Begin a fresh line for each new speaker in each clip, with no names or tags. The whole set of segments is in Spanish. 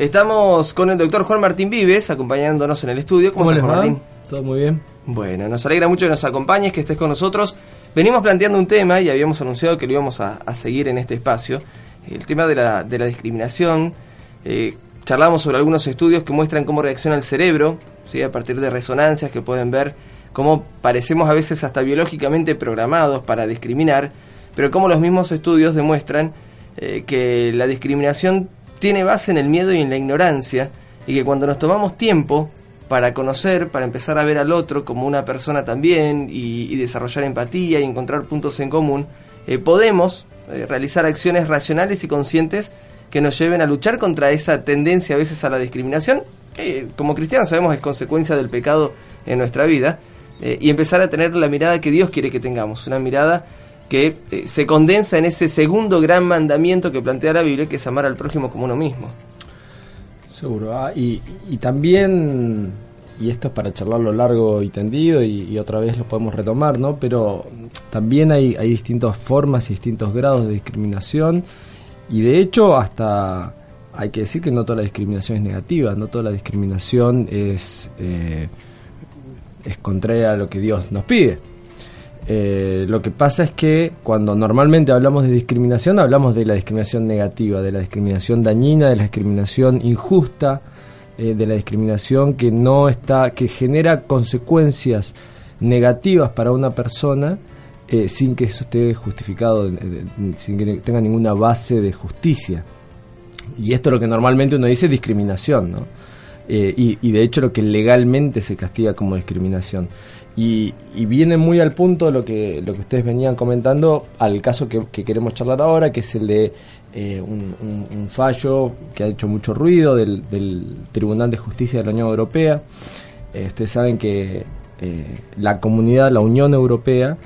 Estamos con el doctor Juan Martín Vives, acompañándonos en el estudio.
¿Cómo, estás, Martín? Todo muy bien.
Bueno, nos alegra mucho que nos acompañes, que estés con nosotros. Venimos planteando un tema y habíamos anunciado que lo íbamos a, seguir en este espacio. El tema de la, de la discriminación. Eh, charlamos sobre algunos estudios que muestran cómo reacciona el cerebro, ¿sí? a partir de resonancias que pueden ver cómo parecemos a veces hasta biológicamente programados para discriminar, pero cómo los mismos estudios demuestran eh, que la discriminación tiene base en el miedo y en la ignorancia, y que cuando nos tomamos tiempo para conocer, para empezar a ver al otro como una persona también, y, desarrollar empatía y encontrar puntos en común, eh, podemos eh, realizar acciones racionales y conscientes que nos lleven a luchar contra esa tendencia a veces a la discriminación, que como cristianos sabemos es consecuencia del pecado en nuestra vida, eh, y empezar a tener la mirada que Dios quiere que tengamos, una mirada que eh, se condensa en ese segundo gran mandamiento que plantea la Biblia, que es amar al prójimo como uno mismo.
Seguro, ah, y, también, y esto es para charlarlo largo y tendido, y, otra vez lo podemos retomar, ¿no? Pero también hay, distintas formas y distintos grados de discriminación, y de hecho hasta hay que decir que no toda la discriminación es negativa, no toda la discriminación es, eh, es contraria a lo que Dios nos pide. Eh, lo que pasa es que cuando normalmente hablamos de discriminación, hablamos de la discriminación negativa, de la discriminación dañina, de la discriminación injusta, eh, de la discriminación que no está, que genera consecuencias negativas para una persona eh, sin que eso esté justificado, sin que tenga ninguna base de justicia. Y esto es lo que normalmente uno dice discriminación, ¿no? y, y de hecho lo que legalmente se castiga como discriminación. Y, viene muy al punto lo que, lo que ustedes venían comentando al caso que, queremos charlar ahora, que es el de eh, un, fallo que ha hecho mucho ruido del, Tribunal de Justicia de la Unión Europea. Eh, ustedes saben que eh, la comunidad, la Unión Europea,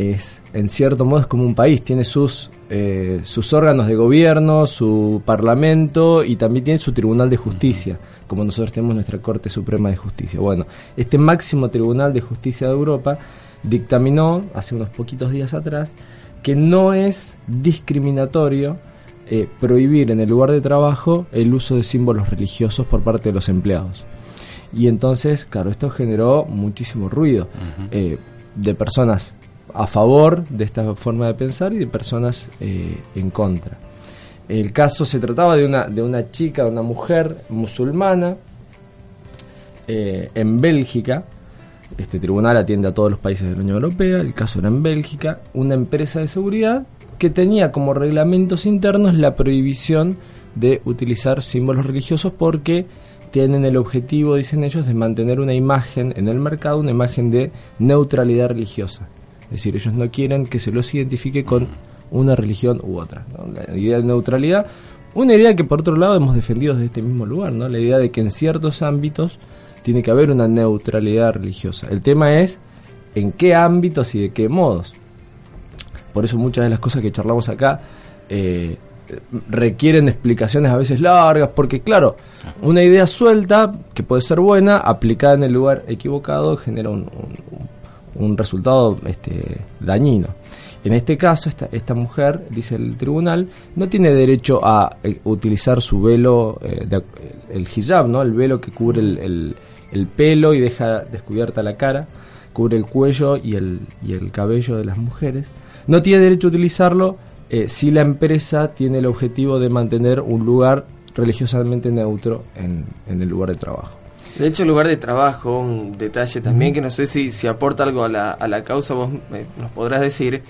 es en cierto modo es como un país, tiene sus, sus órganos de gobierno, su parlamento y también tiene su Tribunal de Justicia como nosotros tenemos nuestra Corte Suprema de Justicia. Bueno, este máximo Tribunal de Justicia de Europa dictaminó hace unos poquitos días atrás que no es discriminatorio eh, prohibir en el lugar de trabajo el uso de símbolos religiosos por parte de los empleados. Y entonces, claro, esto generó muchísimo ruido eh, de personas a favor de esta forma de pensar y de personas eh, en contra. El caso se trataba de una, de una chica, de una mujer musulmana eh, en Bélgica. Este tribunal atiende a todos los países de la Unión Europea. El caso era en Bélgica. Una empresa de seguridad que tenía como reglamentos internos la prohibición de utilizar símbolos religiosos porque tienen el objetivo, dicen ellos, de mantener una imagen en el mercado, una imagen de neutralidad religiosa. Es decir, ellos no quieren que se los identifique con una religión u otra. La idea de neutralidad, una idea que por otro lado hemos defendido desde este mismo lugar, ¿no? la idea de que en ciertos ámbitos tiene que haber una neutralidad religiosa. El tema es en qué ámbitos y de qué modos. Por eso muchas de las cosas que charlamos acá eh, requieren explicaciones a veces largas, porque claro, una idea suelta, que puede ser buena, aplicada en el lugar equivocado, genera un, un resultado este, dañino. En este caso, esta, esta mujer, dice el tribunal, no tiene derecho a eh, utilizar su velo, eh, el hijab, ¿no? el velo que cubre el, el, pelo y deja descubierta la cara, cubre el cuello y el, y el cabello de las mujeres. No tiene derecho a utilizarlo eh, si la empresa tiene el objetivo de mantener un lugar religiosamente neutro en, en el lugar de trabajo.
De hecho, el lugar de trabajo, un detalle también que no sé si, si aporta algo a la, a la causa, vos nos podrás decir,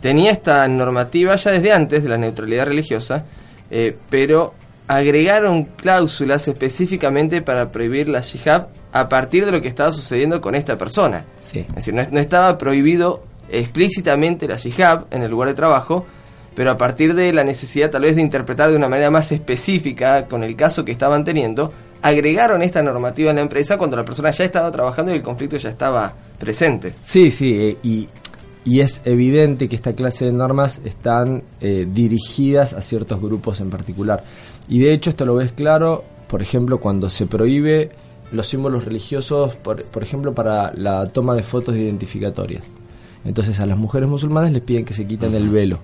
tenía esta normativa ya desde antes de la neutralidad religiosa, eh, pero agregaron cláusulas específicamente para prohibir la jihad a partir de lo que estaba sucediendo con esta persona.
Sí.
Es decir, no, estaba prohibido explícitamente la jihad en el lugar de trabajo, pero a partir de la necesidad tal vez de interpretar de una manera más específica con el caso que estaban teniendo, agregaron esta normativa en la empresa cuando la persona ya estaba trabajando y el conflicto ya estaba presente.
Sí, sí, eh, y y es evidente que esta clase de normas están eh, dirigidas a ciertos grupos en particular. Y de hecho esto lo ves claro, por ejemplo, cuando se prohíbe los símbolos religiosos, por, ejemplo, para la toma de fotos identificatorias. Entonces a las mujeres musulmanas les piden que se quiten el velo.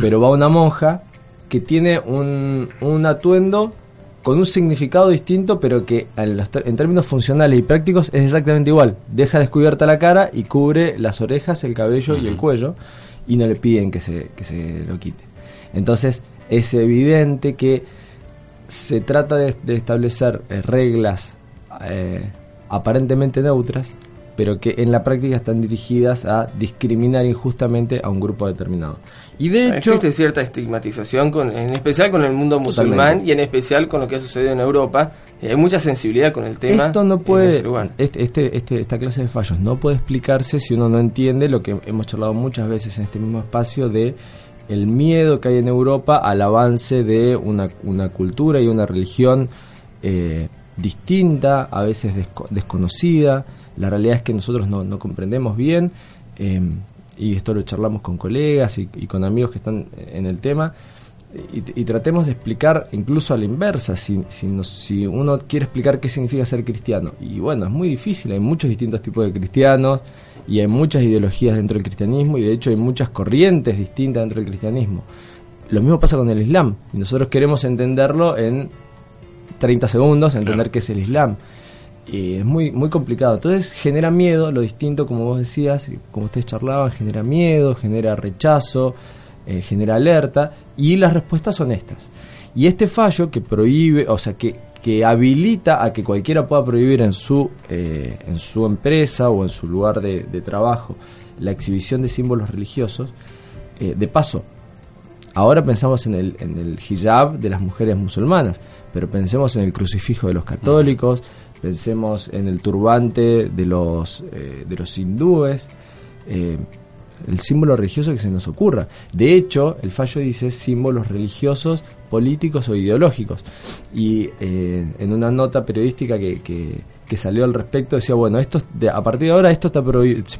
Pero va una monja que tiene un, un atuendo con un significado distinto, pero que en, términos funcionales y prácticos es exactamente igual. Deja descubierta la cara y cubre las orejas, el cabello y el cuello, y no le piden que se, que se lo quite. Entonces, es evidente que se trata de, establecer eh, reglas eh, aparentemente neutras, pero que en la práctica están dirigidas a discriminar injustamente a un grupo determinado.
Y de hecho existe cierta estigmatización, con, en especial con el mundo musulmán y en especial con lo que ha sucedido en Europa. Eh, hay mucha sensibilidad con el tema.
Esto no puede, este, este, este, esta clase de fallos no puede explicarse si uno no entiende lo que hemos charlado muchas veces en este mismo espacio de el miedo que hay en Europa al avance de una, una cultura y una religión eh, distinta, a veces desconocida. La realidad es que nosotros no, no comprendemos bien, eh, y esto lo charlamos con colegas y, con amigos que están en el tema, y, tratemos de explicar incluso a la inversa, si, si, si uno quiere explicar qué significa ser cristiano. Y bueno, es muy difícil, hay muchos distintos tipos de cristianos, y hay muchas ideologías dentro del cristianismo y de hecho hay muchas corrientes distintas dentro del cristianismo. Lo mismo pasa con el Islam y nosotros queremos entenderlo en 30 segundos, entender qué es el Islam. Y es muy, muy complicado. Entonces genera miedo, lo distinto, como vos decías, como ustedes charlaban, genera miedo, genera rechazo, eh, genera alerta y las respuestas son estas. Y este fallo que prohíbe, o sea, que que habilita a que cualquiera pueda prohibir en su, eh, en su empresa o en su lugar de, trabajo la exhibición de símbolos religiosos. Eh, de paso, ahora pensamos en el hijab de las mujeres musulmanas, pero pensemos en el crucifijo de los católicos, pensemos en el turbante de los, eh, de los hindúes el símbolo religioso que se nos ocurra. De hecho, el fallo dice símbolos religiosos, políticos o ideológicos. Y eh, en una nota periodística que, que, salió al respecto decía, bueno, esto de, a partir de ahora esto está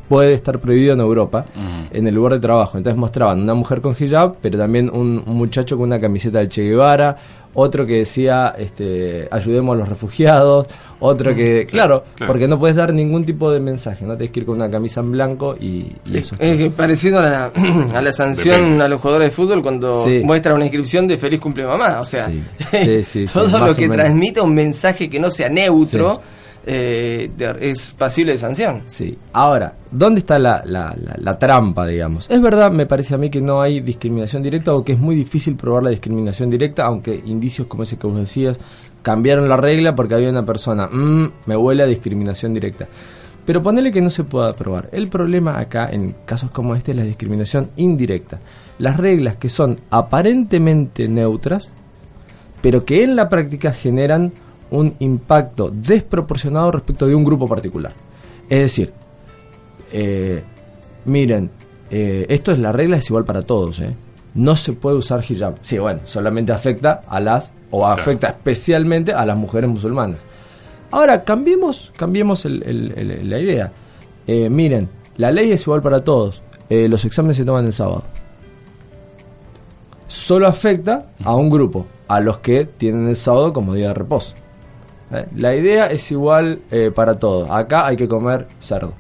puede estar prohibido en Europa, en el lugar de trabajo. Entonces mostraban una mujer con hijab, pero también un, un muchacho con una camiseta del Che Guevara, otro que decía este, ayudemos a los refugiados, otro que, claro, porque no puedes dar ningún tipo de mensaje, no tienes que ir con una camisa en blanco y, eso.
Es, parecido a la, a la sanción a los jugadores de fútbol cuando muestra una inscripción de feliz cumple mamá, o sea, todo lo que transmite un mensaje que no sea neutro eh, es pasible de sanción.
Sí. Ahora, ¿dónde está la, la, trampa, digamos? Es verdad, me parece a mí que no hay discriminación directa o que es muy difícil probar la discriminación directa, aunque indicios como ese que vos decías cambiaron la regla porque había una persona, mmm, me huele a discriminación directa. Pero ponele que no se pueda probar. El problema acá, en casos como este, es la discriminación indirecta. Las reglas que son aparentemente neutras, pero que en la práctica generan un impacto desproporcionado respecto de un grupo particular. Es decir, eh, miren, eh, esto es la regla, es igual para todos. ¿eh? No se puede usar hijab. Sí, bueno, solamente afecta a las, o afecta especialmente a las mujeres musulmanas. Ahora, cambiemos, cambiemos la idea. miren, la ley es igual para todos. los exámenes se toman el sábado. Solo afecta a un grupo, a los que tienen el sábado como día de reposo. ¿Eh? La idea es igual eh, para todos. Acá hay que comer cerdo.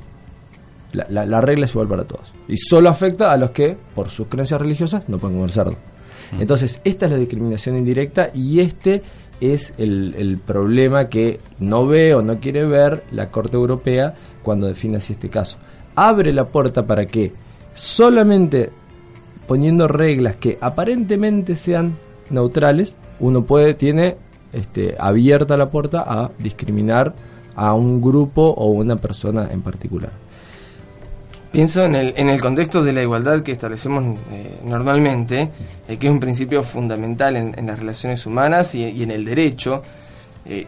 La, regla es igual para todos. Y solo afecta a los que, por sus creencias religiosas, no pueden comer cerdo. Mm. Entonces, esta es la discriminación indirecta y este es el, problema que no ve o no quiere ver la Corte Europea cuando define así este caso. Abre la puerta para que solamente poniendo reglas que aparentemente sean neutrales, uno puede, tiene este, abierta la puerta a discriminar a un grupo o una persona en particular.
Pienso en el, en el contexto de la igualdad que establecemos eh, normalmente, eh, que es un principio fundamental en, las relaciones humanas y, en el derecho. Eh,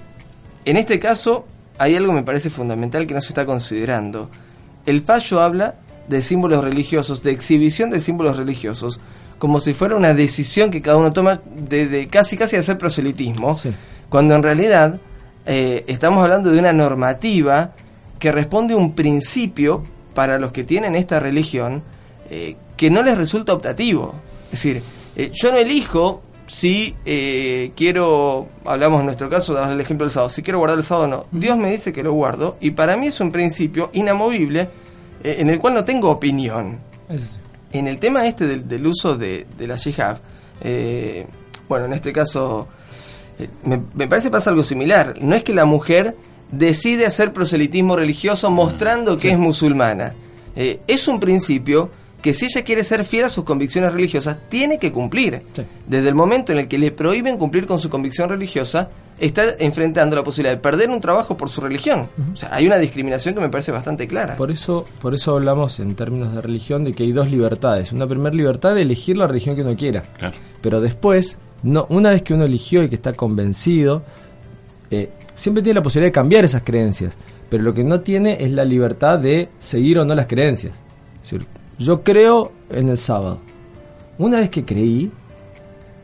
en este caso hay algo que me parece fundamental que no se está considerando. El fallo habla de símbolos religiosos, de exhibición de símbolos religiosos, como si fuera una decisión que cada uno toma de, casi casi hacer proselitismo, cuando en realidad eh, estamos hablando de una normativa que responde a un principio para los que tienen esta religión eh, que no les resulta optativo. Es decir, eh, yo no elijo si quiero, hablamos en nuestro caso, damos el ejemplo del sábado, si quiero guardar el sábado o no. Dios me dice que lo guardo y para mí es un principio inamovible en el cual no tengo opinión. En el tema este del, uso de, la jihad, eh, bueno, en este caso Eh, me, me parece que pasa algo similar. No es que la mujer decide hacer proselitismo religioso mostrando que es musulmana. Eh, es un principio que si ella quiere ser fiel a sus convicciones religiosas, tiene que cumplir.
Sí.
Desde el momento en el que le prohíben cumplir con su convicción religiosa, está enfrentando la posibilidad de perder un trabajo por su religión. O sea, hay una discriminación que me parece bastante clara.
Por eso, por eso hablamos en términos de religión de que hay dos libertades. Una primera libertad de elegir la religión que uno quiera.
Claro.
Pero después, no, una vez que uno eligió y que está convencido, eh, siempre tiene la posibilidad de cambiar esas creencias. Pero lo que no tiene es la libertad de seguir o no las creencias. Es decir, yo creo en el sábado. Una vez que creí,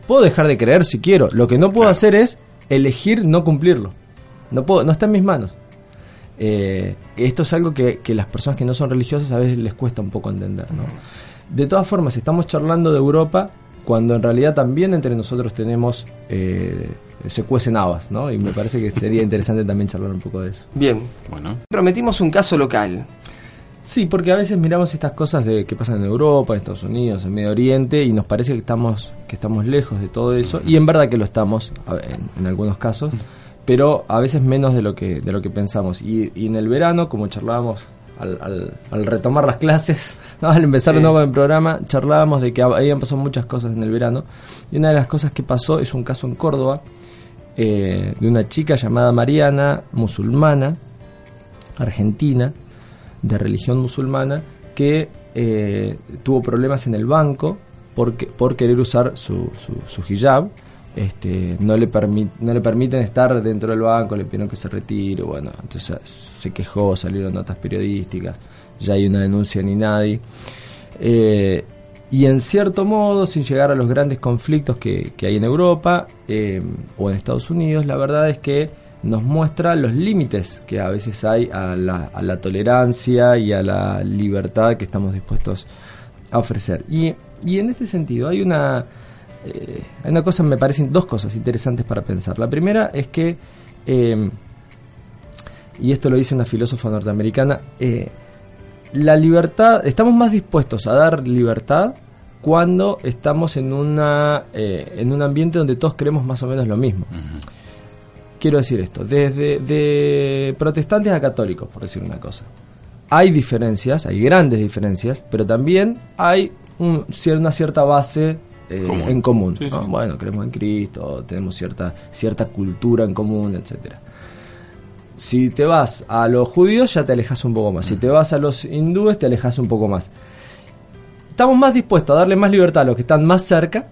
puedo dejar de creer si quiero. Lo que no puedo
Claro.
hacer es elegir no cumplirlo. No puedo, no está en mis manos. Eh, esto es algo que, que las personas que no son religiosas a veces les cuesta un poco entender. ¿no? De todas formas, estamos charlando de Europa cuando en realidad también entre nosotros tenemos, eh, se cuecen habas, ¿no? Y me parece que sería interesante también charlar un poco de eso.
Bien,
Bueno,
prometimos un caso local.
Sí, porque a veces miramos estas cosas de que pasan en Europa, en Estados Unidos, en Medio Oriente y nos parece que estamos que estamos lejos de todo eso y en verdad que lo estamos en, en algunos casos, pero a veces menos de lo que de lo que pensamos. Y, y en el verano, como charlábamos al, al- al retomar las clases, ¿no? al empezar de nuevo el programa, charlábamos de que habían pasado muchas cosas en el verano y una de las cosas que pasó es un caso en Córdoba eh, de una chica llamada Mariana, musulmana, argentina, de religión musulmana, que eh, tuvo problemas en el banco porque, por querer usar su, su, hijab. Este, no, le no le permiten estar dentro del banco, le pidieron que se retire. Bueno, entonces se quejó, salieron notas periodísticas, ya hay una denuncia ni nadie. Eh, y en cierto modo, sin llegar a los grandes conflictos que, que hay en Europa eh, o en Estados Unidos, la verdad es que nos muestra los límites que a veces hay a la, a la tolerancia y a la libertad que estamos dispuestos a ofrecer. Y, y en este sentido hay una, eh, hay una cosa, me parecen dos cosas interesantes para pensar. La primera es que, eh, y esto lo dice una filósofa norteamericana, eh, la libertad, estamos más dispuestos a dar libertad cuando estamos en una eh, en un ambiente donde todos creemos más o menos lo mismo. Quiero decir esto, desde de protestantes a católicos, por decir una cosa. Hay diferencias, hay grandes diferencias, pero también hay un, una cierta base eh,
Común.
en común.
Sí,
¿no?
sí.
Bueno, creemos en Cristo, tenemos cierta cierta cultura en común, etcétera. Si te vas a los judíos ya te alejas un poco más. Si te vas a los hindúes te alejas un poco más. Estamos más dispuestos a darle más libertad a los que están más cerca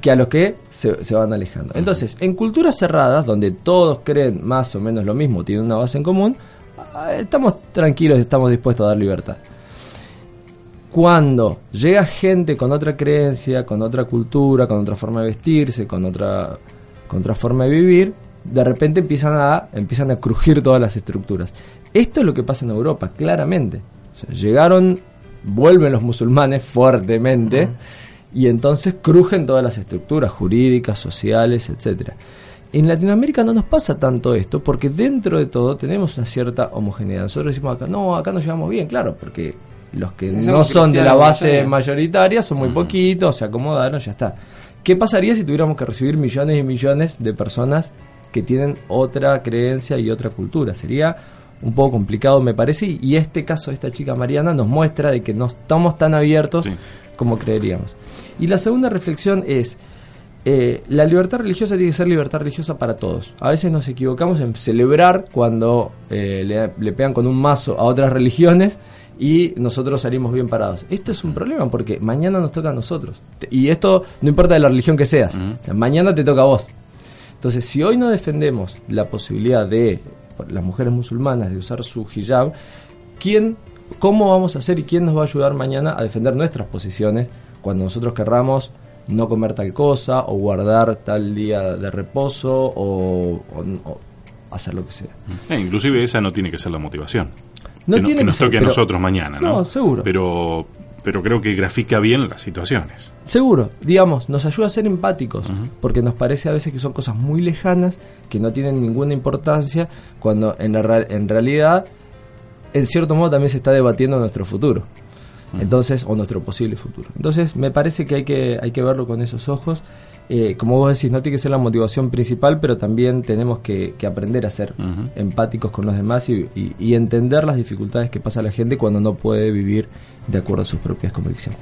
que a los que se, se van alejando. Entonces, en culturas cerradas, donde todos creen más o menos lo mismo, tienen una base en común, estamos tranquilos, estamos dispuestos a dar libertad. Cuando llega gente con otra creencia, con otra cultura, con otra forma de vestirse, con otra, con otra forma de vivir, de repente empiezan a, empiezan a crujir todas las estructuras. Esto es lo que pasa en Europa, claramente. O sea, llegaron, vuelven los musulmanes fuertemente y entonces crujen todas las estructuras jurídicas, sociales, etcétera. En Latinoamérica no nos pasa tanto esto porque dentro de todo tenemos una cierta homogeneidad. Nosotros decimos acá, no, acá nos llevamos bien, claro, porque los que no son de la base mayoritaria son muy poquitos, se acomodaron, ya está. ¿Qué pasaría si tuviéramos que recibir millones y millones de personas que tienen otra creencia y otra cultura? Sería un poco complicado, me parece, y- y este caso de esta chica Mariana nos muestra de que no estamos tan abiertos
Sí.
Como creeríamos. Y la segunda reflexión es, eh, la libertad religiosa tiene que ser libertad religiosa para todos. A veces nos equivocamos en celebrar cuando eh, le, le pegan con un mazo a otras religiones y nosotros salimos bien parados. Esto es un problema porque mañana nos toca a nosotros. Y esto no importa de la religión que seas.
Ujú.
O sea, mañana te toca a vos. Entonces, si hoy no defendemos la posibilidad de las mujeres musulmanas de usar su hijab, ¿quién, cómo vamos a hacer y quién nos va a ayudar mañana a defender nuestras posiciones cuando nosotros querramos no comer tal cosa o guardar tal día de reposo o, o- o hacer lo que sea?
Eh, inclusive esa no tiene que ser la motivación.
No
que, no-
tiene
que nos
ser,
toque a
pero-
nosotros mañana, ¿no?
No, seguro.
Pero, pero creo que grafica bien las situaciones.
Seguro, digamos, nos ayuda a ser empáticos, porque nos parece a veces que son cosas muy lejanas, que no tienen ninguna importancia, cuando en, la, en realidad, en cierto modo, también se está debatiendo nuestro futuro. Entonces, o nuestro posible futuro. Entonces, me parece que hay que, hay que verlo con esos ojos. Eh, como vos decís, no tiene que ser la motivación principal, pero también tenemos que, aprender a ser empáticos con los demás y, y entender las dificultades que pasa la gente cuando no puede vivir de acuerdo a sus propias convicciones.